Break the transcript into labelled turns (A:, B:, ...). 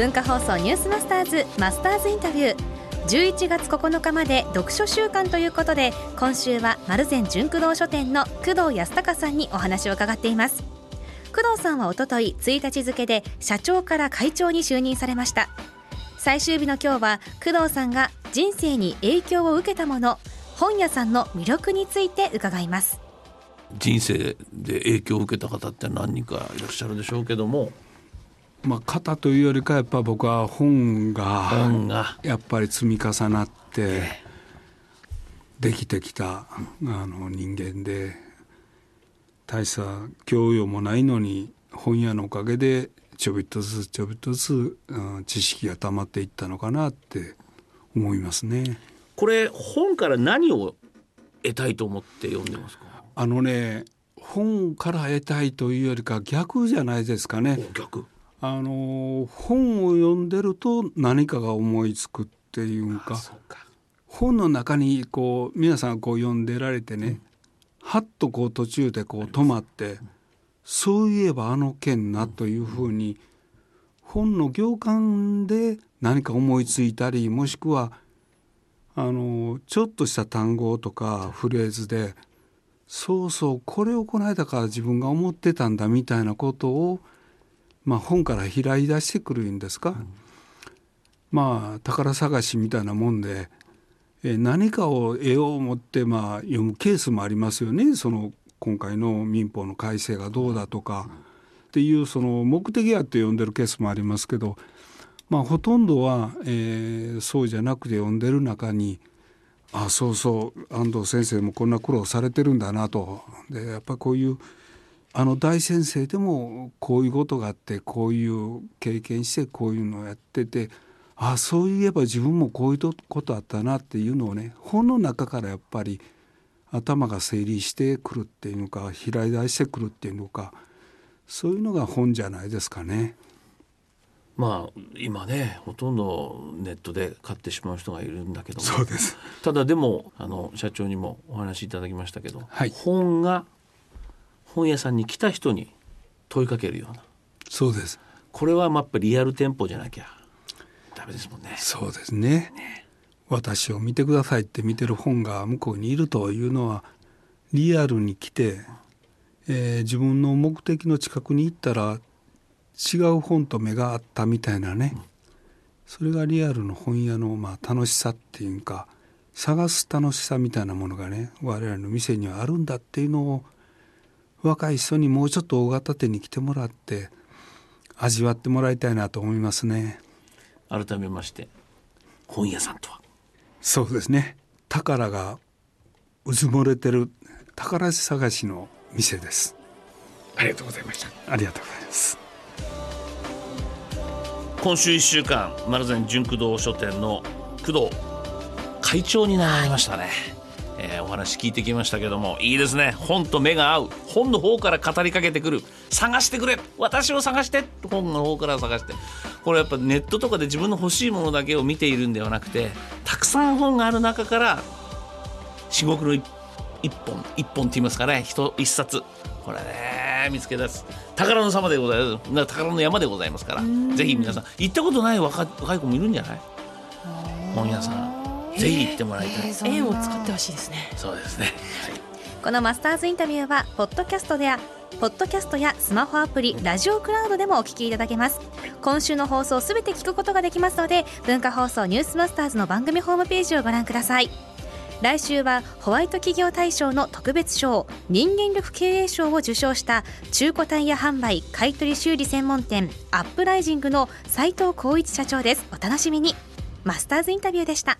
A: 文化放送ニュースマスターズマスターズインタビュー。11月9日まで読書週間ということで今週は丸善純駆動書店の工藤康隆さんにお話を伺っています。工藤さんはおととい1日付で社長から会長に就任されました。最終日の今日は工藤さんが人生に影響を受けたもの本屋さんの魅力について伺います。
B: 人生で影響を受けた方って何人かいらっしゃるでしょうけども
C: まあ、型というよりかやっぱ僕は本がやっぱり積み重なってできてきたあの人間で大した教養もないのに本屋のおかげでちょびっとずつちょびっとずつ知識が溜まっていったのかなって思いますね。
B: これ本から何を得たいと思って読んでますか？
C: あのね本から得たいというよりか逆じゃないですかね。
B: 逆
C: あの本を読んでると何かが思いつくっていうか本の中にこう皆さんこう読んでられてね、うん、はっとこう途中でこう止まって、うん、そういえばあの件なというふうに、本の行間で何か思いついたりもしくはあのちょっとした単語とかフレーズでそうそうこれをこの間から自分が思ってたんだみたいなことをまあ、本から開い出してくるんですか、うん、まあ宝探しみたいなもんで、え何かを得よう思って、まあ、読むケースもありますよね。その今回の民法の改正がどうだとか、っていうその目的あって読んでるケースもありますけど、まあ、ほとんどは、えー、そうじゃなくて読んでる中にあそうそう安藤先生もこんな苦労されてるんだなと。でやっぱこういうあの大先生でもこういうことがあってこういう経験してこういうのをやっててああそういえば自分もこういうことあったなっていうのをね本の中からやっぱり頭が整理してくるっていうのか開い出してくるっていうのかそういうのが本じゃないですかね。
B: まあ今ねほとんどネットで買ってしまう人がいるんだけど
C: そうです。
B: ただでもあの社長にもお話しいただきましたけど、
C: はい、
B: 本が本屋さんに来た人に問いかけるような。
C: そうです。
B: これはやっぱりリアル店舗じゃなきゃ。ダメですもんね。
C: そうですね、ね、私を見てくださいって見てる本が向こうにいるというのはリアルに来て、えー、自分の目的の近くに行ったら違う本と目があったみたいなね、うん、それがリアルの本屋のまあ楽しさっていうか探す楽しさみたいなものがね我々の店にはあるんだっていうのを若い人にもうちょっと大型店に来てもらって味わってもらいたいなと思いますね。
B: 改めまして本屋さんとは？
C: そうですね。宝がうずもれてる宝探しの店です。
B: ありがとうございました。
C: ありがとうございます。
B: 今週1週間丸善純駆動書店の工藤会長になりましたねえー、お話聞いてきましたけどもいいですね。本と目が合う。本の方から語りかけてくる。探してくれ。私を探して。本の方から探して。これやっぱネットとかで自分の欲しいものだけを見ているんではなくてたくさん本がある中から至極の一本一本って言いますかね。一一冊。これね見つけ出す。宝の様でございます。宝の山でございますから。ぜひ皆さん。行ったことない若若い子もいるんじゃない？本屋さんぜひ行ってもらいたい。
D: 円を使ってほしいですね
B: そうですね、はい、
A: このマスターズインタビューはポッドキャストでやポッドキャストやスマホアプリラジオクラウドでもお聞きいただけます。今週の放送すべて聞くことができますので文化放送ニュースマスターズの番組ホームページをご覧ください。来週はホワイト企業大賞の特別賞人間力経営賞を受賞した中古タイヤ販売買取修理専門店アップライジングの斉藤浩一社長です。お楽しみに。マスターズインタビューでした